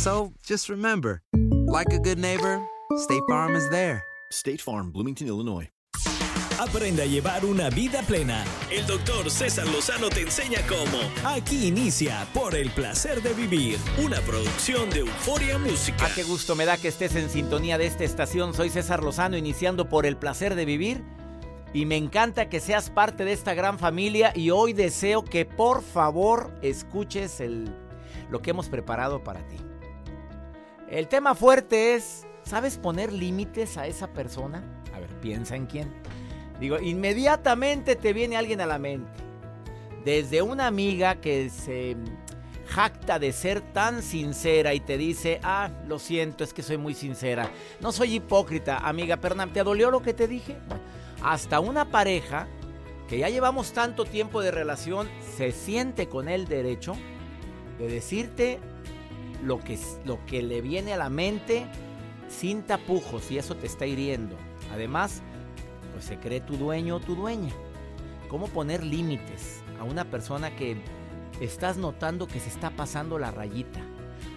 So just remember, like a good neighbor, State Farm is there. State Farm, Bloomington, Illinois. Aprende a llevar una vida plena. El doctor César Lozano te enseña cómo. Aquí inicia Por el placer de vivir, una producción de Euforia Música. Ah, qué gusto me da que estés en sintonía de esta estación. Soy César Lozano, iniciando por el placer de vivir. Y me encanta que seas parte de esta gran familia. Y hoy deseo que por favor escuches el, lo que hemos preparado para ti. El tema fuerte es, ¿sabes poner límites a esa persona? A ver, piensa en quién. Digo, inmediatamente te viene alguien a la mente. Desde una amiga que se jacta de ser tan sincera y te dice, ah, lo siento, es que soy muy sincera. No soy hipócrita, amiga, perdón, ¿te dolió lo que te dije? Bueno, hasta una pareja que ya llevamos tanto tiempo de relación se siente con el derecho de decirte lo que, lo que le viene a la mente sin tapujos y eso te está hiriendo. Además, pues se cree tu dueño o tu dueña. ¿Cómo poner límites a una persona que estás notando que se está pasando la rayita?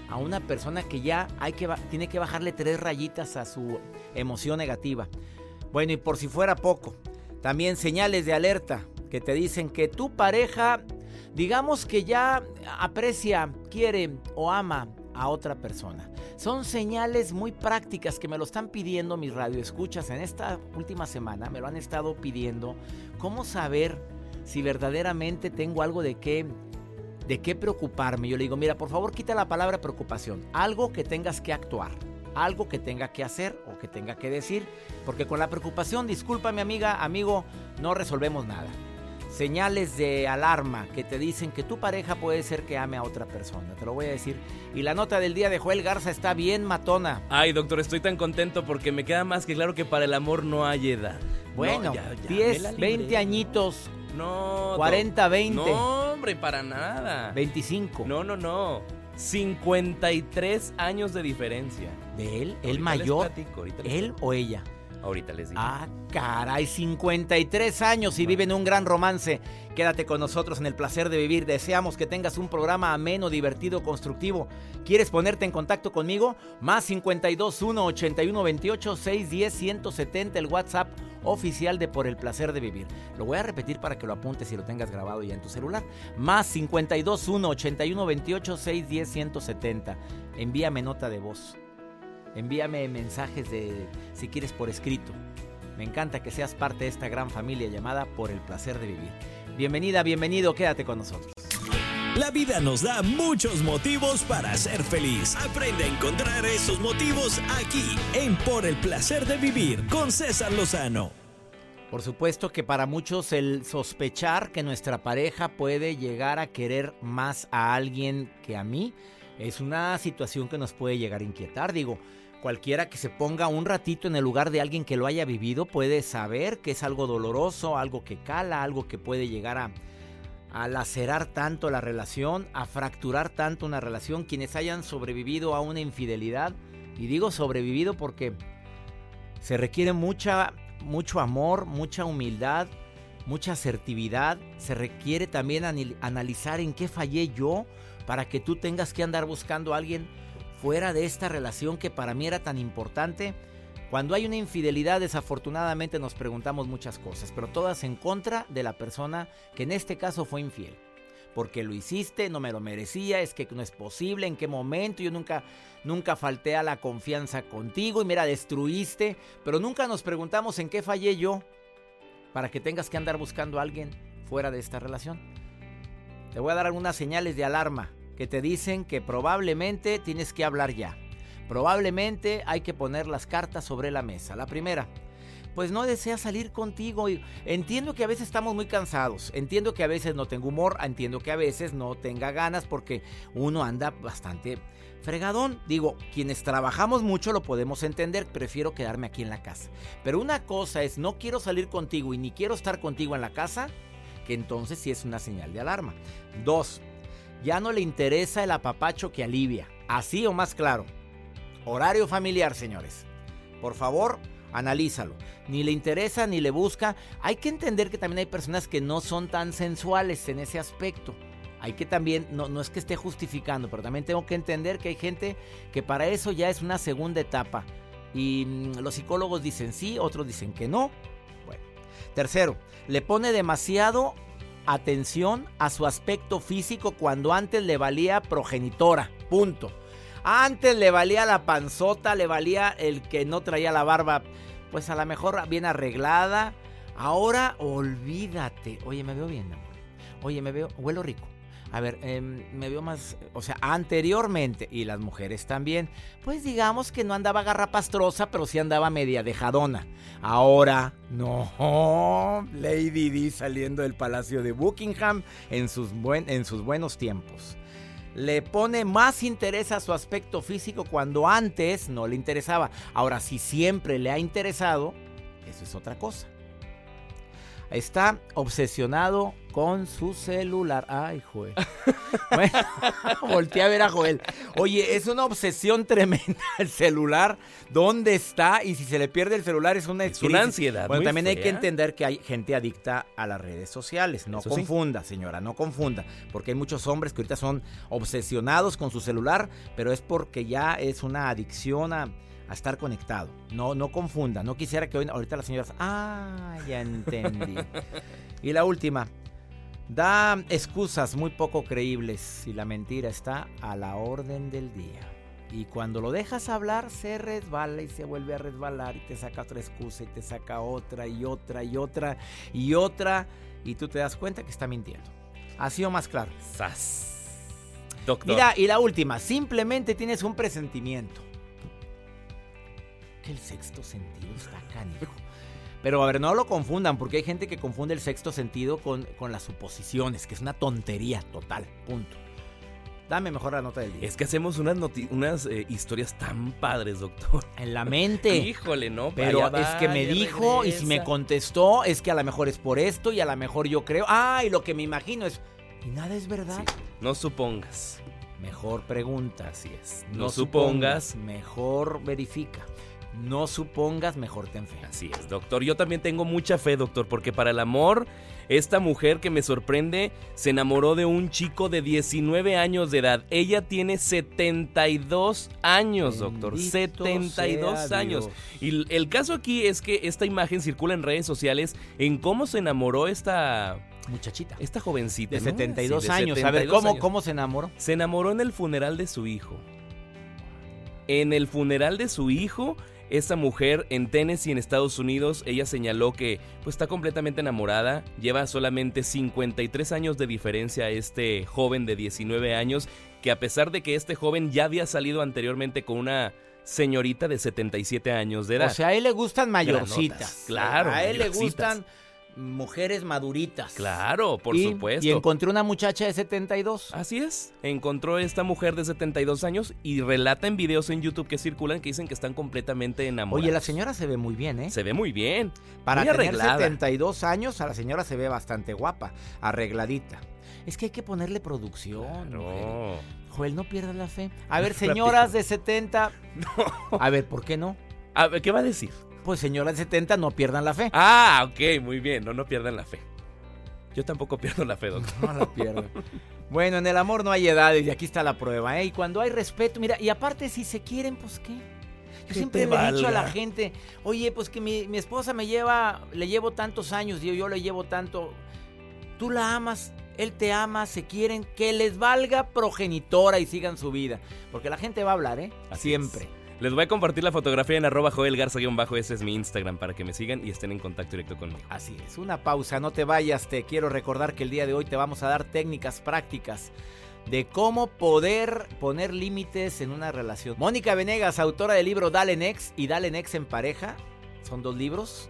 A una persona que ya hay que, tiene que bajarle tres rayitas a su emoción negativa. Bueno, y por si fuera poco, también señales de alerta que te dicen que tu pareja, digamos que ya aprecia, quiere o ama a otra persona. Son señales muy prácticas que me lo están pidiendo mis radioescuchas en esta última semana. Me lo han estado pidiendo. ¿Cómo saber si verdaderamente tengo algo de qué, de qué preocuparme? Yo le digo, mira, por favor quita la palabra preocupación. Algo que tengas que actuar. Algo que tenga que hacer o que tenga que decir. Porque con la preocupación, disculpa mi amiga, amigo, no resolvemos nada señales de alarma que te dicen que tu pareja puede ser que ame a otra persona. Te lo voy a decir. Y la nota del día de Joel Garza está bien matona. Ay, doctor, estoy tan contento porque me queda más que claro que para el amor no hay edad. Bueno, No, ya- ya, 10, me la 20 libré. añitos, No. 40, doc- 20. No, hombre, para nada. 25. No, no, no. 53 años de diferencia. ¿De él? ¿El mayor? platico, ¿Él o ella? Ahorita les digo. Ah, caray, 53 años y viven un gran romance. Quédate con nosotros en el placer de vivir. Deseamos que tengas un programa ameno, divertido, constructivo. ¿Quieres ponerte en contacto conmigo? Más 52 1 81 28 610 170, el WhatsApp oficial de Por el placer de vivir. Lo voy a repetir para que lo apuntes y lo tengas grabado ya en tu celular. Más 52 1 81 28 610 170. Envíame nota de voz. Envíame mensajes de si quieres por escrito. Me encanta que seas parte de esta gran familia llamada Por el placer de vivir. Bienvenida, bienvenido, quédate con nosotros. La vida nos da muchos motivos para ser feliz. Aprende a encontrar esos motivos aquí en Por el placer de vivir con César Lozano. Por supuesto que para muchos el sospechar que nuestra pareja puede llegar a querer más a alguien que a mí es una situación que nos puede llegar a inquietar. Digo, cualquiera que se ponga un ratito en el lugar de alguien que lo haya vivido puede saber que es algo doloroso, algo que cala, algo que puede llegar a, a lacerar tanto la relación, a fracturar tanto una relación. Quienes hayan sobrevivido a una infidelidad, y digo sobrevivido porque se requiere mucha mucho amor, mucha humildad, mucha asertividad. Se requiere también analizar en qué fallé yo para que tú tengas que andar buscando a alguien fuera de esta relación que para mí era tan importante. Cuando hay una infidelidad, desafortunadamente nos preguntamos muchas cosas, pero todas en contra de la persona que en este caso fue infiel. Porque lo hiciste, no me lo merecía, es que no es posible, en qué momento, yo nunca, nunca falté a la confianza contigo y mira, destruiste, pero nunca nos preguntamos en qué fallé yo para que tengas que andar buscando a alguien fuera de esta relación. Te voy a dar algunas señales de alarma que te dicen que probablemente tienes que hablar ya. Probablemente hay que poner las cartas sobre la mesa. La primera, pues no desea salir contigo. Y entiendo que a veces estamos muy cansados, entiendo que a veces no tengo humor, entiendo que a veces no tenga ganas porque uno anda bastante fregadón. Digo, quienes trabajamos mucho lo podemos entender, prefiero quedarme aquí en la casa. Pero una cosa es no quiero salir contigo y ni quiero estar contigo en la casa, que entonces sí es una señal de alarma. Dos, ya no le interesa el apapacho que alivia. Así o más claro. Horario familiar, señores. Por favor, analízalo. Ni le interesa ni le busca. Hay que entender que también hay personas que no son tan sensuales en ese aspecto. Hay que también, no, no es que esté justificando, pero también tengo que entender que hay gente que para eso ya es una segunda etapa. Y mm, los psicólogos dicen sí, otros dicen que no. Bueno. Tercero, le pone demasiado atención a su aspecto físico cuando antes le valía progenitora. Punto. Antes le valía la panzota, le valía el que no traía la barba, pues a lo mejor bien arreglada. Ahora olvídate. Oye, me veo bien, amor. Oye, me veo, huelo rico. A ver, em, me veo más, o sea, anteriormente, y las mujeres también, pues digamos que no andaba garrapastrosa, pero sí andaba media dejadona. Ahora, no, Lady Di saliendo del Palacio de Buckingham en sus, en sus buenos tiempos. Le pone más interés a su aspecto físico cuando antes no le interesaba. Ahora, si siempre le ha interesado, eso es otra cosa. Está obsesionado con su celular. Ay, Joel. Bueno, volteé a ver a Joel. Oye, es una obsesión tremenda el celular. ¿Dónde está? Y si se le pierde el celular es una Es una ansiedad Bueno, también hay que entender que hay gente adicta a las redes sociales. No Eso sí. confunda, señora, no confunda. Porque hay muchos hombres que ahorita son obsesionados con su celular, pero es porque ya es una adicción a, a estar conectado. No, no confunda. No quisiera que hoy- ahorita las señoras. Ah, ya entendí. y la última. Da excusas muy poco creíbles y la mentira está a la orden del día. Y cuando lo dejas hablar, se resbala y se vuelve a resbalar y te saca otra excusa y te saca otra y otra y otra y otra y tú te das cuenta que está mintiendo. Así o más claro. Sas. Doctor. Mira, y la última, simplemente tienes un presentimiento. Que el sexto sentido está canijo. Pero a ver, no lo confundan, porque hay gente que confunde el sexto sentido con, con las suposiciones, que es una tontería total. Punto. Dame mejor la nota del día. Es que hacemos unas, unas eh, historias tan padres, doctor. En la mente. Híjole, ¿no? Pero Allá es que va, me dijo y si me contestó es que a lo mejor es por esto y a lo mejor yo creo. Ah, y lo que me imagino es... Y nada es verdad. Sí, No supongas. Mejor pregunta. Así es. No, No supongas, supongas. mejor verifica. No supongas, mejor ten fe. Así es, doctor. Yo también tengo mucha fe, doctor, porque para el amor, esta mujer que me sorprende se enamoró de un chico de 19 años de edad. Ella tiene 72 años, doctor. Bendito 72 sea años. Dios. Y el caso aquí es que esta imagen circula en redes sociales en cómo se enamoró esta, Muchachita. esta jovencita. De ¿no? 72 Sí, de años. A ver, 72 ¿cómo, años. ¿cómo se enamoró? Se enamoró en el funeral de su hijo. En el funeral de su hijo, esta mujer en Tennessee, en Estados Unidos, ella señaló que pues, está completamente enamorada. Lleva solamente 53 años de diferencia a este joven de 19 años, que a pesar de que este joven ya había salido anteriormente con una señorita de 77 años de edad. O sea, a él le gustan mayorcitas. Granotas, claro, A él le gustan mujeres maduritas. claro, por Y- supuesto. Y encontré una muchacha de 72. Así es, encontró esta mujer de 72 años y relata en videos en YouTube que circulan que dicen que están completamente enamorados. Oye, la señora se ve muy bien, ¿eh? Se ve muy bien. Para muy tener arreglada. 72 años, a la señora se ve bastante guapa, arregladita. Es que hay que ponerle producción. No. Joel, no pierdas la fe. A ver, señoras de 70. A ver, ¿por qué no? A ver, ¿qué va a decir? Pues señoras de 70, no pierdan la fe. Ah, ok, muy bien. No, no pierdan la fe. Yo tampoco pierdo la fe, doctor. No la pierdan. bueno, en el amor no hay edades y aquí está la prueba, ¿eh? Y cuando hay respeto, mira, y aparte si se quieren, pues qué. Yo siempre le he dicho a la gente, oye, pues que mi, mi esposa me lleva, le llevo tantos años, yo, yo le llevo tanto. Tú la amas, él te ama, se quieren, que les valga progenitora y sigan su vida. Porque la gente va a hablar, ¿eh? Así siempre. es. Les voy a compartir la fotografía en arroba Joel Garza-bajo. Ese es mi Instagram para que me sigan y estén en contacto directo conmigo. Así es, una pausa, no te vayas, te quiero recordar que el día de hoy te vamos a dar técnicas prácticas de cómo poder poner límites en una relación. Mónica Venegas, autora del libro Dale Next y Dale Next en pareja, son dos libros,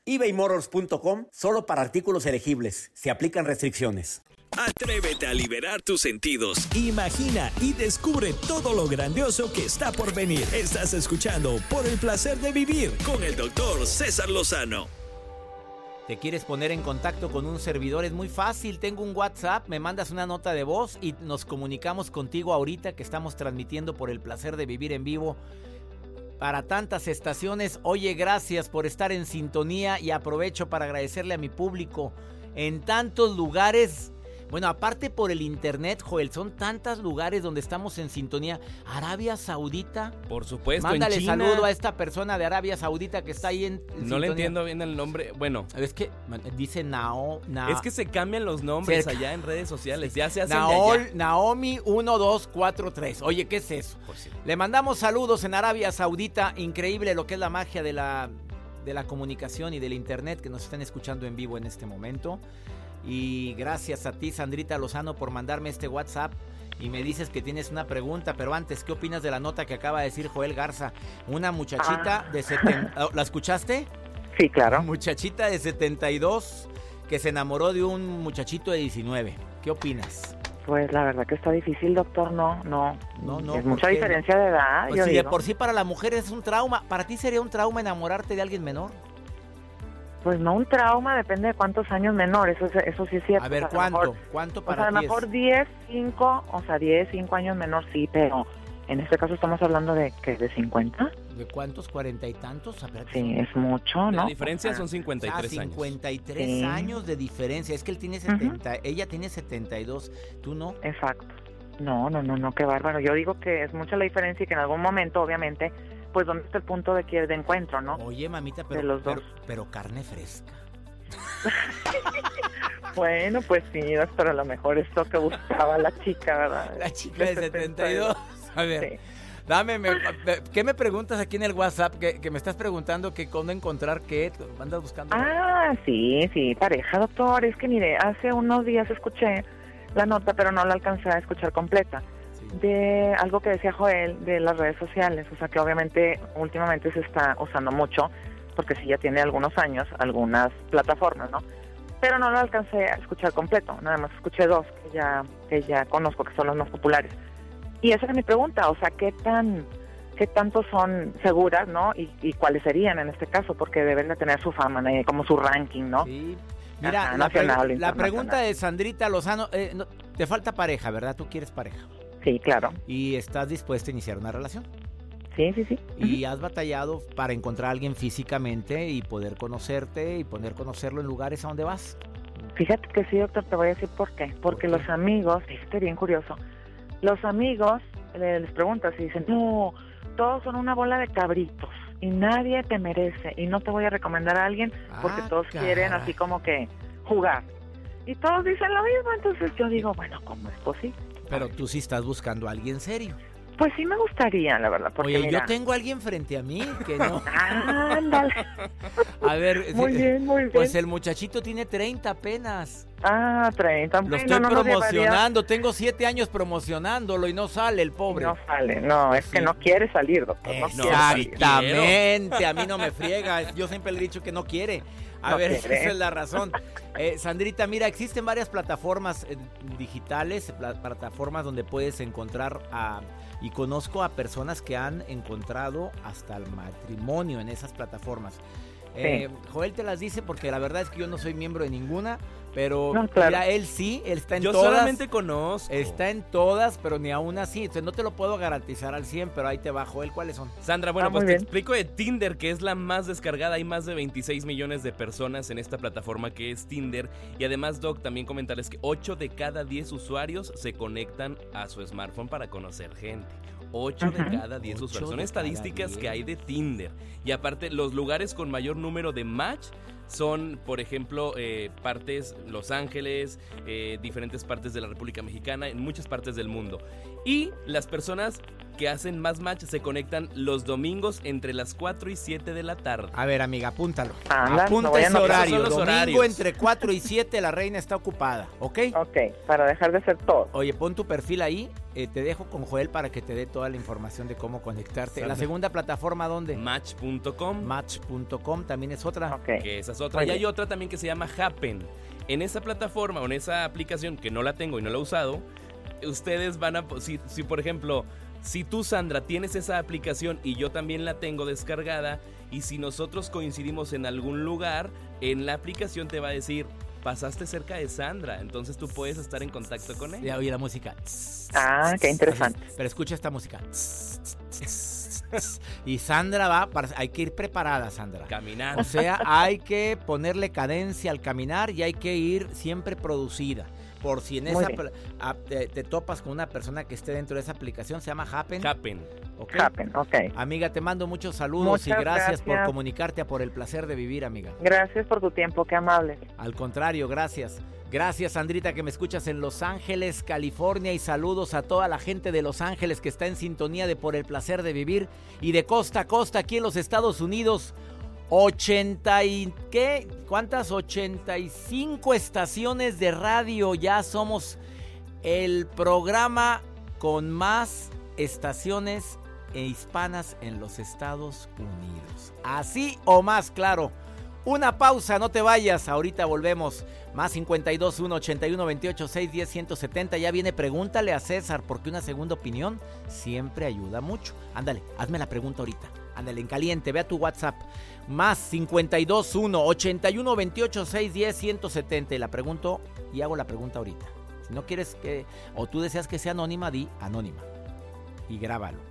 ebaymotors.com solo para artículos elegibles. Se aplican restricciones. Atrévete a liberar tus sentidos. Imagina y descubre todo lo grandioso que está por venir. Estás escuchando Por el placer de vivir con el doctor César Lozano. ¿Te quieres poner en contacto con un servidor? Es muy fácil. Tengo un WhatsApp, me mandas una nota de voz y nos comunicamos contigo ahorita que estamos transmitiendo por el placer de vivir en vivo para tantas estaciones. Oye, gracias por estar en sintonía y aprovecho para agradecerle a mi público en tantos lugares. Bueno, aparte por el internet, Joel, son tantos lugares donde estamos en sintonía. Arabia Saudita. Por supuesto, Mándale en China. saludo a esta persona de Arabia Saudita que está ahí en. en No sintonía. le entiendo bien el nombre. Bueno, Es que dice Nao, Na- es que se cambian los nombres Cerca. allá en redes sociales. Ya se hacen de Naol- allá. Naomi 1243. Oye, ¿qué es eso? Pues sí. Le mandamos saludos en Arabia Saudita. Increíble lo que es la magia de la, de la comunicación y del internet que nos están escuchando en vivo en este momento. Y gracias a ti, Sandrita Lozano, por mandarme este WhatsApp. Y me dices que tienes una pregunta, pero antes, ¿qué opinas de la nota que acaba de decir Joel Garza? Una muchachita de 70... ¿La escuchaste? Sí, claro. Muchachita de 72 que se enamoró de un muchachito de 19. ¿Qué opinas? Pues la verdad que está difícil, doctor. No, no. No, no, Es ¿por mucha diferencia de edad. Pues yo si de por sí para la mujer es un trauma, ¿para ti sería un trauma enamorarte de alguien menor? Pues no un trauma, depende de cuántos años menor. Eso, es- eso sí es cierto. A ver, O sea, ¿cuánto? mejor- ¿Cuánto o sea, para a lo mejor 10, 5, o sea, 10, 5 años menor, sí, pero en este caso estamos hablando de que de 50. ¿De cuántos? ¿Cuarenta y tantos? A ver, Sí, es mucho, La ¿no? diferencia O sea, son Ah, 53 años. 53 Sí. años de diferencia. Es que él tiene 70, ella tiene 72, tú no. Exacto. No, no, no, no, qué bárbaro. Yo digo que es mucha la diferencia y que en algún momento, obviamente, pues dónde está el punto de que de encuentro, ¿no? Oye, mamita, pero, De los pero, dos. pero carne fresca. Bueno, pues sí, pero a lo mejor esto que buscaba la chica, ¿verdad? La chica de 72. A ver, dame, me- ¿qué me preguntas aquí en el WhatsApp? Que, que me estás preguntando que cómo encontrar qué, andas buscando. Ah, sí, sí, pareja, doctor. Es que mire, hace unos días escuché la nota, pero no la alcancé a escuchar completa. De algo que decía Joel de las redes sociales. O sea, que obviamente últimamente se está usando mucho, porque sí ya tiene algunos años, algunas plataformas, ¿no? Pero no lo alcancé a escuchar completo, nada más escuché dos que ya, que ya conozco, que son los más populares. Y esa es mi pregunta, o sea, ¿qué tan... ¿Qué tanto son seguras, no? Y, y cuáles serían en este caso, porque deben de tener su fama, ¿no? como su ranking, ¿no? Sí. Mira, Ajá, la, nacional, la pregunta de Sandrita Lozano, eh, no, te falta pareja, ¿verdad? Tú quieres pareja Sí, claro. y estás dispuesta a iniciar una relación. Sí, sí, sí. Y has batallado para encontrar a alguien físicamente y poder conocerte y poder conocerlo en lugares a donde vas. Fíjate que sí, doctor, te voy a decir por qué. Porque ¿Por qué? los amigos, fíjate bien curioso, los amigos eh, les preguntas y dicen, no, todos son una bola de cabritos y nadie te merece y no te voy a recomendar a alguien porque Ah, todos quieren así como que jugar. Y todos dicen lo mismo, entonces yo digo, bueno, ¿cómo es posible? Pero tú sí estás buscando a alguien serio. Pues sí me gustaría, la verdad, porque Oye, mira, yo tengo a alguien frente a mí que no. Ándale. A ver, Muy eh, bien, muy bien. pues el muchachito tiene 30 apenas. Ah, 30. Lo estoy no promocionando, tengo 7 años promocionándolo y no sale el pobre. No sale, no, es que no quiere salir, doctor. No salir. Exactamente, a mí no me friega. Yo siempre le he dicho que no quiere. A No ver, esa es la razón. Eh, Sandrita, mira, existen varias plataformas eh, digitales, pla- plataformas donde puedes encontrar a... Y conozco a personas que han encontrado hasta el matrimonio en esas plataformas. Eh, Joel te las dice porque la verdad es que yo no soy miembro de ninguna, pero No, claro. mira, él sí, él está en Yo todas. solamente conozco. Está en todas, pero ni aún así. Entonces no te lo puedo garantizar al 100, pero ahí te va, Joel, ¿cuáles son? Sandra, bueno, Ah, pues te bien. explico de Tinder, que es la más descargada. Hay más de 26 millones de personas en esta plataforma que es Tinder. Y además, Doc, también comentarles que 8 de cada 10 usuarios se conectan a su smartphone para conocer gente. 8 de cada 10 Ocho usuarios. Son estadísticas que hay de Tinder. Y aparte, los lugares con mayor número de match son, por ejemplo, eh, partes, Los Ángeles, eh, diferentes partes de la República Mexicana, en muchas partes del mundo. Y las personas que hacen más match se conectan los domingos entre las 4 y 7 de la tarde. A ver, amiga, apúntalo. Anda, Apunta lo voy a ese anotar. horario. Los Domingo horarios. entre 4 y 7 la reina está ocupada, ¿ok? Ok, para dejar de hacer todo. Oye, pon tu perfil ahí. eh, te dejo con Joel para que te dé toda la información de cómo conectarte. La segunda plataforma, ¿dónde? Match.com, Match.com también es otra. Ok. que esa es otra. Y hay otra también que se llama Happen. En esa plataforma o en esa aplicación que no la tengo y no la he usado, ustedes van a... Si, si por ejemplo, si tú, Sandra, tienes esa aplicación y yo también la tengo descargada, y si nosotros coincidimos en algún lugar, en la aplicación te va a decir, pasaste cerca de Sandra, entonces tú puedes estar en contacto con ella. Ya oí la música. Ah, qué interesante. Pero escucha esta música. Y Sandra va, para- hay que ir preparada, Sandra. Caminando. O sea, hay que ponerle cadencia al caminar y hay que ir siempre producida. Por si en Muy esa a- te, te topas con una persona que esté dentro de esa aplicación, se llama Happen. Happen. ¿ok? Happen, ok. Amiga, te mando muchos saludos Muchas y gracias, por comunicarte a por el placer de vivir, amiga. Gracias por tu tiempo, qué amable. Al contrario, gracias. Gracias, Sandrita, que me escuchas en Los Ángeles, California. Y saludos a toda la gente de Los Ángeles que está en sintonía de Por el Placer de Vivir. Y de costa a costa aquí en los Estados Unidos. 80 y... ¿Qué? ¿Cuántas? 85 estaciones de radio. Ya somos el programa con más estaciones e hispanas en los Estados Unidos. Así o más claro. Una pausa, no te vayas. Ahorita volvemos. Más 52 1 81 28 6 10 170. Ya viene, pregúntale a César, porque una segunda opinión siempre ayuda mucho. Ándale, hazme la pregunta ahorita. Ándale, en caliente, ve a tu WhatsApp. Más 52 1 81 28 6 10 170. Y la pregunto y hago la pregunta ahorita. Si no quieres que, o tú deseas que sea anónima, di anónima. Y grábalo.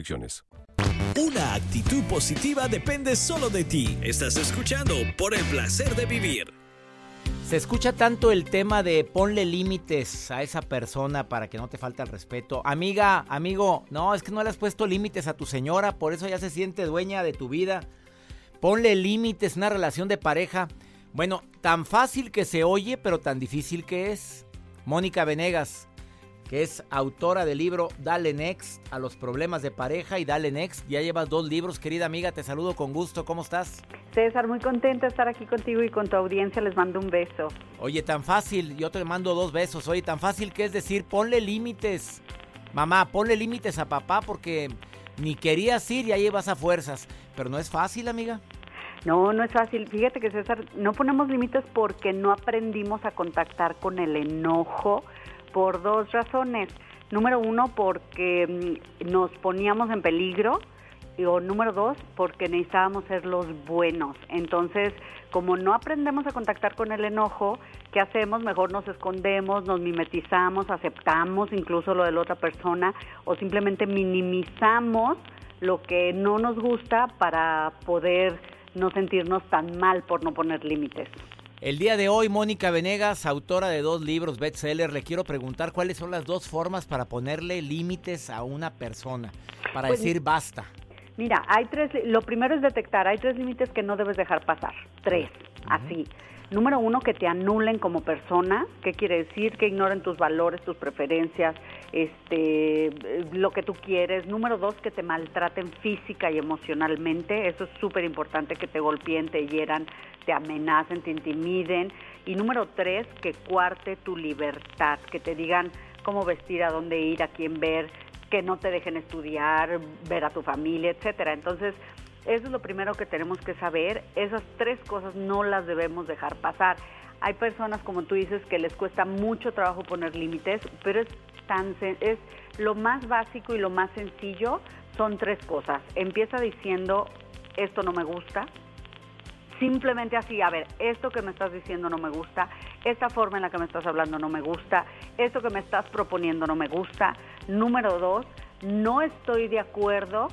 Una actitud positiva depende solo de ti. Estás escuchando por el placer de vivir. Se escucha tanto el tema de ponle límites a esa persona para que no te falte el respeto. Amiga, amigo, no, es que no le has puesto límites a tu señora, por eso ya se siente dueña de tu vida. Ponle límites, una relación de pareja. Bueno, tan fácil que se oye, pero tan difícil que es. Mónica Venegas, que es autora del libro Dale Next a los problemas de pareja y Dale Next. Ya llevas dos libros, querida amiga, te saludo con gusto. ¿Cómo estás? César, muy contenta de estar aquí contigo y con tu audiencia. Les mando un beso. Oye, tan fácil, yo te mando dos besos. Oye, tan fácil que es decir, ponle límites. Mamá, ponle límites a papá porque ni querías ir y ahí vas a fuerzas. Pero no es fácil, amiga. No, no es fácil. Fíjate que César, no ponemos límites porque no aprendimos a contactar con el enojo por dos razones. Número uno, porque mm, nos poníamos en peligro. Y, o número dos, porque necesitábamos ser los buenos. Entonces, como no aprendemos a contactar con el enojo, ¿qué hacemos? Mejor nos escondemos, nos mimetizamos, aceptamos incluso lo de la otra persona o simplemente minimizamos lo que no nos gusta para poder no sentirnos tan mal por no poner límites. El día de hoy, Mónica Venegas, autora de dos libros bestseller, le quiero preguntar cuáles son las dos formas para ponerle límites a una persona, para Pues, decir basta. Mira, hay tres, lo primero es detectar, hay tres límites que no debes dejar pasar, tres. así. Número uno, que te anulen como persona. ¿Qué quiere decir? Que ignoren tus valores, tus preferencias, este, lo que tú quieres. Número dos, que te maltraten física y emocionalmente. Eso es súper importante, que te golpeen, te hieran, te amenacen, te intimiden. Y número tres, que cuarte tu libertad, que te digan cómo vestir, a dónde ir, a quién ver, que no te dejen estudiar, ver a tu familia, etcétera. Entonces, eso es lo primero que tenemos que saber. Esas tres cosas no las debemos dejar pasar. Hay personas, como tú dices, que les cuesta mucho trabajo poner límites, pero es tan es lo más básico y lo más sencillo son tres cosas. Empieza diciendo esto no me gusta. Simplemente así, a ver, esto que me estás diciendo no me gusta, esta forma en la que me estás hablando no me gusta, esto que me estás proponiendo no me gusta. Número dos, no estoy de acuerdo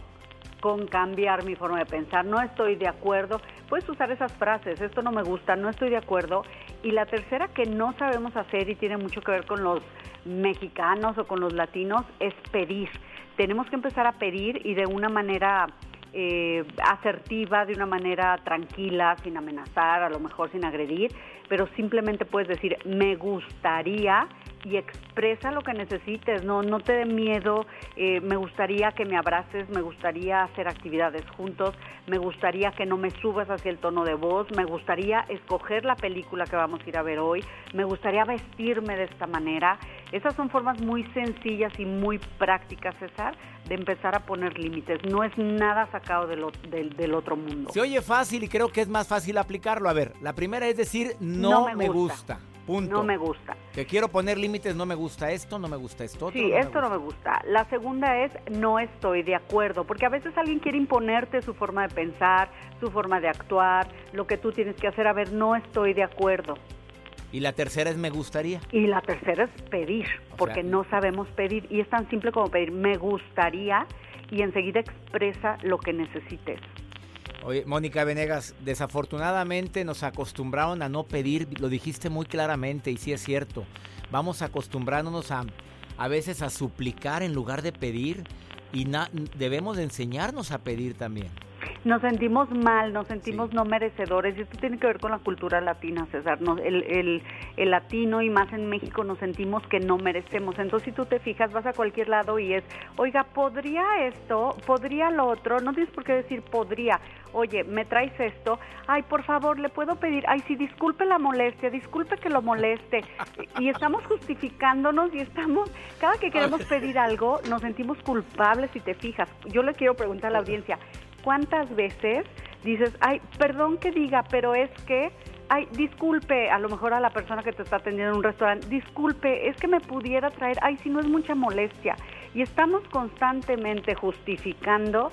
con cambiar mi forma de pensar, no estoy de acuerdo, puedes usar esas frases, esto no me gusta, no estoy de acuerdo. Y la tercera que no sabemos hacer y tiene mucho que ver con los mexicanos o con los latinos es pedir. Tenemos que empezar a pedir y de una manera eh, asertiva, de una manera tranquila, sin amenazar, a lo mejor sin agredir, pero simplemente puedes decir, me gustaría y expresa lo que necesites, no, no te dé miedo, eh, me gustaría que me abraces, me gustaría hacer actividades juntos, me gustaría que no me subas hacia el tono de voz, me gustaría escoger la película que vamos a ir a ver hoy, me gustaría vestirme de esta manera. Esas son formas muy sencillas y muy prácticas, César, de empezar a poner límites. No es nada sacado del, del, otro mundo. Se oye fácil y creo que es más fácil aplicarlo. A ver, la primera es decir, me, gusta. No me gusta. Que quiero poner límites, no me gusta esto, no me gusta esto. sí, esto no me gusta. La segunda es no estoy de acuerdo, porque a veces alguien quiere imponerte su forma de pensar, su forma de actuar, lo que tú tienes que hacer. A ver, no estoy de acuerdo. Y la tercera es me gustaría. Y la tercera es pedir, porque no sabemos pedir. Y es tan simple como pedir me gustaría y enseguida expresa lo que necesites. Oye, Mónica Venegas, desafortunadamente nos acostumbraron a no pedir, lo dijiste muy claramente y sí es cierto. Vamos acostumbrándonos a a veces a suplicar en lugar de pedir y debemos enseñarnos a pedir también nos sentimos mal, nos sentimos no merecedores y esto tiene que ver con la cultura latina, César. el, el, el, latino y más en México nos sentimos que no merecemos. Entonces si tú te fijas, vas a cualquier lado y es, oiga, ¿podría esto? ¿Podría lo otro? No tienes por qué decir podría. Oye, ¿me traes esto? Ay, por favor, ¿le puedo pedir? Ay, sí, disculpe la molestia, disculpe que lo moleste. Y estamos justificándonos y estamos, cada que queremos pedir algo, nos sentimos culpables si te fijas. Yo le quiero preguntar a la audiencia, ¿cuántas veces dices, ay, perdón que diga, pero es que, ay, disculpe, a lo mejor a la persona que te está atendiendo en un restaurante, disculpe, es que me pudiera traer, ay, si no es mucha molestia. Y estamos constantemente justificando,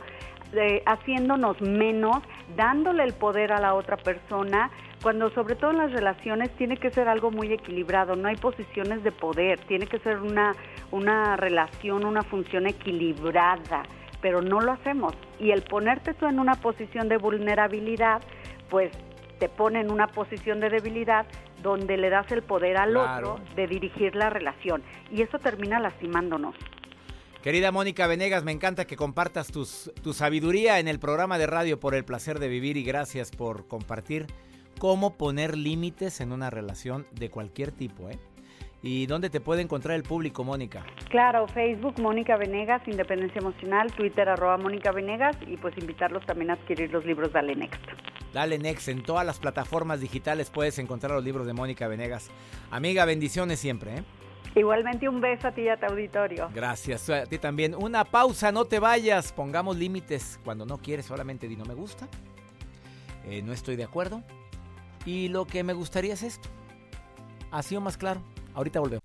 eh, haciéndonos menos, dándole el poder a la otra persona, cuando sobre todo en las relaciones tiene que ser algo muy equilibrado, no hay posiciones de poder, tiene que ser una, una relación, una función equilibrada pero no lo hacemos. Y el ponerte tú en una posición de vulnerabilidad, pues te pone en una posición de debilidad donde le das el poder al otro de dirigir la relación. Y eso termina lastimándonos. Querida Mónica Venegas, me encanta que compartas tus, tu sabiduría en el programa de radio por el placer de vivir y gracias por compartir cómo poner límites en una relación de cualquier tipo. ¿eh? ¿Y dónde te puede encontrar el público, Mónica? Claro, Facebook Mónica Venegas, Independencia Emocional, Twitter arroba Mónica Venegas y pues invitarlos también a adquirir los libros Dale Next. Dale Next, en todas las plataformas digitales puedes encontrar los libros de Mónica Venegas. Amiga, bendiciones siempre. ¿eh? Igualmente un beso a ti y a tu auditorio. Gracias, a ti también. Una pausa, no te vayas, pongamos límites. Cuando no quieres, solamente di no me gusta, eh, no estoy de acuerdo y lo que me gustaría es esto. ¿Ha sido más claro? Ahorita volvemos.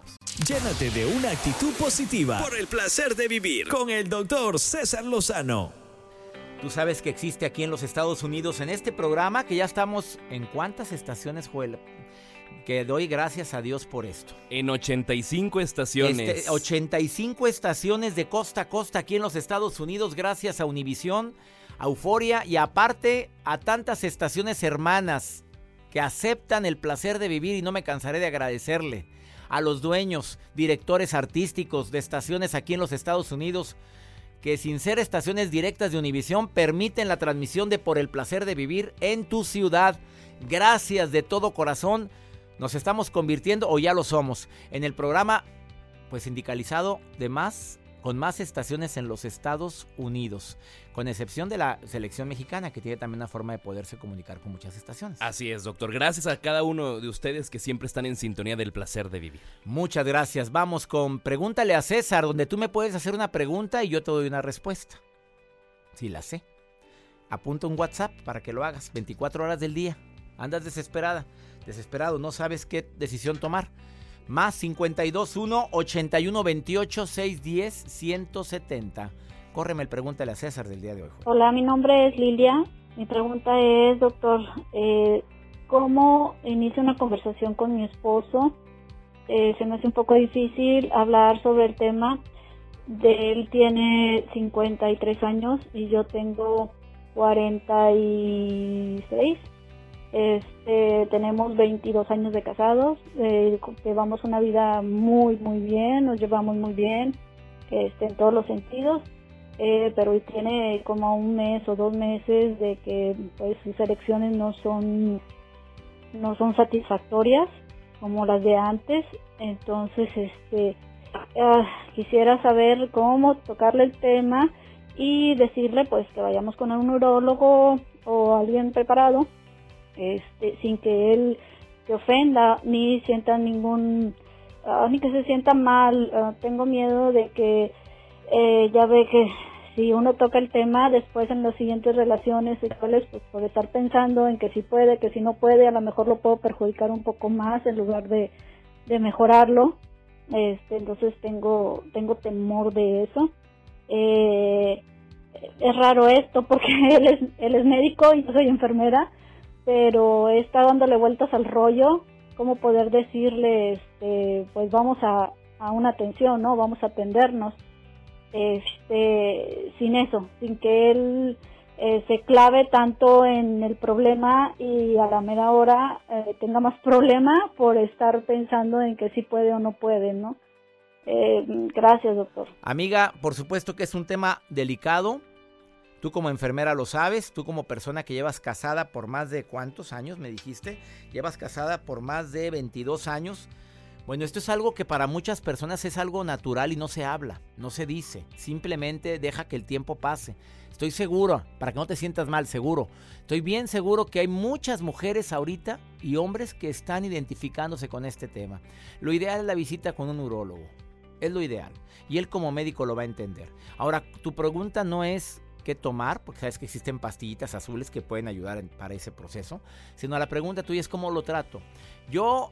Llénate de una actitud positiva por el placer de vivir con el doctor César Lozano. Tú sabes que existe aquí en los Estados Unidos en este programa que ya estamos en cuántas estaciones, Joel. Que doy gracias a Dios por esto. En 85 estaciones. Este, 85 estaciones de costa a costa aquí en los Estados Unidos gracias a Univisión, a Euforia y aparte a tantas estaciones hermanas que aceptan el placer de vivir y no me cansaré de agradecerle a los dueños, directores artísticos de estaciones aquí en los Estados Unidos que sin ser estaciones directas de Univisión permiten la transmisión de Por el placer de vivir en tu ciudad. Gracias de todo corazón. Nos estamos convirtiendo, o ya lo somos, en el programa pues sindicalizado de más con más estaciones en los Estados Unidos, con excepción de la selección mexicana, que tiene también una forma de poderse comunicar con muchas estaciones. Así es, doctor. Gracias a cada uno de ustedes que siempre están en sintonía del placer de vivir. Muchas gracias. Vamos con Pregúntale a César, donde tú me puedes hacer una pregunta y yo te doy una respuesta. Si la sé. Apunta un WhatsApp para que lo hagas 24 horas del día. Andas desesperada, desesperado, no sabes qué decisión tomar más 521 81 28 610 170. Córreme el pregúntale a César del día de hoy. Hola, mi nombre es Lilia. Mi pregunta es, doctor, eh, ¿cómo inicio una conversación con mi esposo? Eh, se me hace un poco difícil hablar sobre el tema. De él tiene 53 años y yo tengo 46. Este, tenemos 22 años de casados, eh, llevamos una vida muy, muy bien, nos llevamos muy bien este, en todos los sentidos, eh, pero tiene como un mes o dos meses de que pues sus elecciones no son, no son satisfactorias como las de antes, entonces este, ah, quisiera saber cómo tocarle el tema y decirle pues que vayamos con un neurólogo o alguien preparado este, sin que él se ofenda ni sienta ningún, ah, ni que se sienta mal. Ah, tengo miedo de que eh, ya ve que si uno toca el tema, después en las siguientes relaciones sexuales, pues puede estar pensando en que si puede, que si no puede, a lo mejor lo puedo perjudicar un poco más en lugar de, de mejorarlo. Este, entonces tengo, tengo temor de eso. Eh, es raro esto porque él es, él es médico y yo soy enfermera pero está dándole vueltas al rollo, cómo poder decirle, este, pues vamos a, a una atención, ¿no? Vamos a atendernos, este, sin eso, sin que él eh, se clave tanto en el problema y a la mera hora eh, tenga más problema por estar pensando en que sí puede o no puede, ¿no? Eh, gracias, doctor. Amiga, por supuesto que es un tema delicado, Tú como enfermera lo sabes, tú como persona que llevas casada por más de cuántos años, me dijiste, llevas casada por más de 22 años. Bueno, esto es algo que para muchas personas es algo natural y no se habla, no se dice, simplemente deja que el tiempo pase. Estoy seguro, para que no te sientas mal, seguro. Estoy bien seguro que hay muchas mujeres ahorita y hombres que están identificándose con este tema. Lo ideal es la visita con un urólogo. Es lo ideal. Y él como médico lo va a entender. Ahora, tu pregunta no es qué tomar, porque sabes que existen pastillitas azules que pueden ayudar para ese proceso, sino la pregunta tuya es cómo lo trato. Yo,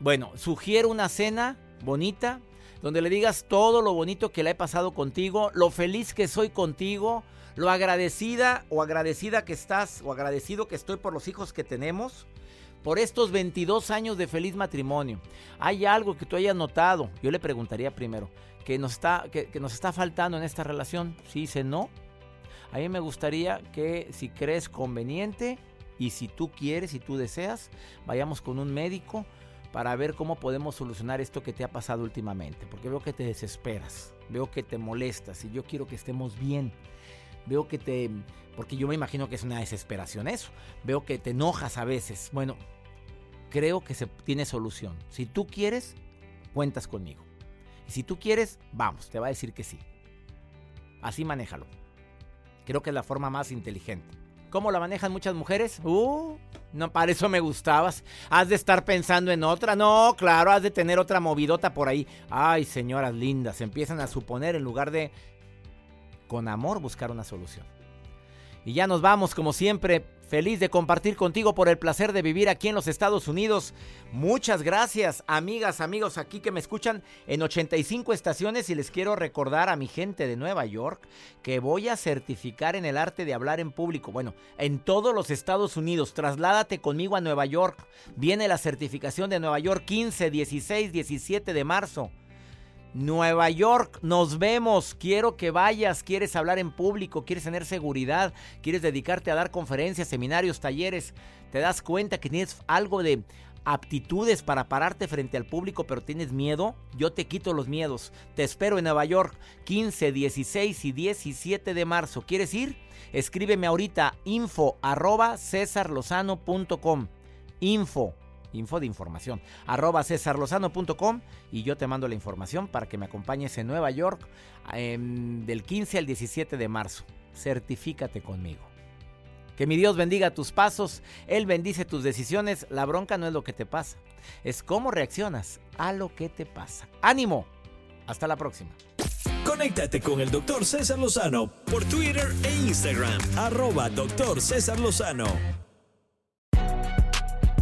bueno, sugiero una cena bonita, donde le digas todo lo bonito que le he pasado contigo, lo feliz que soy contigo, lo agradecida o agradecida que estás o agradecido que estoy por los hijos que tenemos, por estos 22 años de feliz matrimonio. ¿Hay algo que tú hayas notado? Yo le preguntaría primero, que nos está, que, nos está faltando en esta relación. Si dice no, a mí me gustaría que si crees conveniente y si tú quieres, si tú deseas, vayamos con un médico para ver cómo podemos solucionar esto que te ha pasado últimamente. Porque veo que te desesperas, veo que te molestas y yo quiero que estemos bien. Veo que te... Porque yo me imagino que es una desesperación eso. Veo que te enojas a veces. Bueno, creo que se tiene solución. Si tú quieres, cuentas conmigo. Y si tú quieres, vamos, te va a decir que sí. Así manéjalo. Creo que es la forma más inteligente. ¿Cómo la manejan muchas mujeres? Uh, no, para eso me gustabas. Has de estar pensando en otra. No, claro, has de tener otra movidota por ahí. Ay, señoras lindas, empiezan a suponer en lugar de con amor buscar una solución. Y ya nos vamos, como siempre, Feliz de compartir contigo por el placer de vivir aquí en los Estados Unidos. Muchas gracias, amigas, amigos aquí que me escuchan en 85 estaciones y les quiero recordar a mi gente de Nueva York que voy a certificar en el arte de hablar en público. Bueno, en todos los Estados Unidos. Trasládate conmigo a Nueva York. Viene la certificación de Nueva York 15, 16, 17 de marzo. Nueva York, nos vemos. Quiero que vayas. Quieres hablar en público, quieres tener seguridad, quieres dedicarte a dar conferencias, seminarios, talleres. Te das cuenta que tienes algo de aptitudes para pararte frente al público, pero tienes miedo. Yo te quito los miedos. Te espero en Nueva York, 15, 16 y 17 de marzo. ¿Quieres ir? Escríbeme ahorita info arroba cesarlozano.com. Info info de información, arroba cesarlozano.com y yo te mando la información para que me acompañes en Nueva York em, del 15 al 17 de marzo. Certifícate conmigo. Que mi Dios bendiga tus pasos, Él bendice tus decisiones. La bronca no es lo que te pasa, es cómo reaccionas a lo que te pasa. ¡Ánimo! Hasta la próxima. Conéctate con el doctor César Lozano por Twitter e Instagram, arroba doctor César Lozano.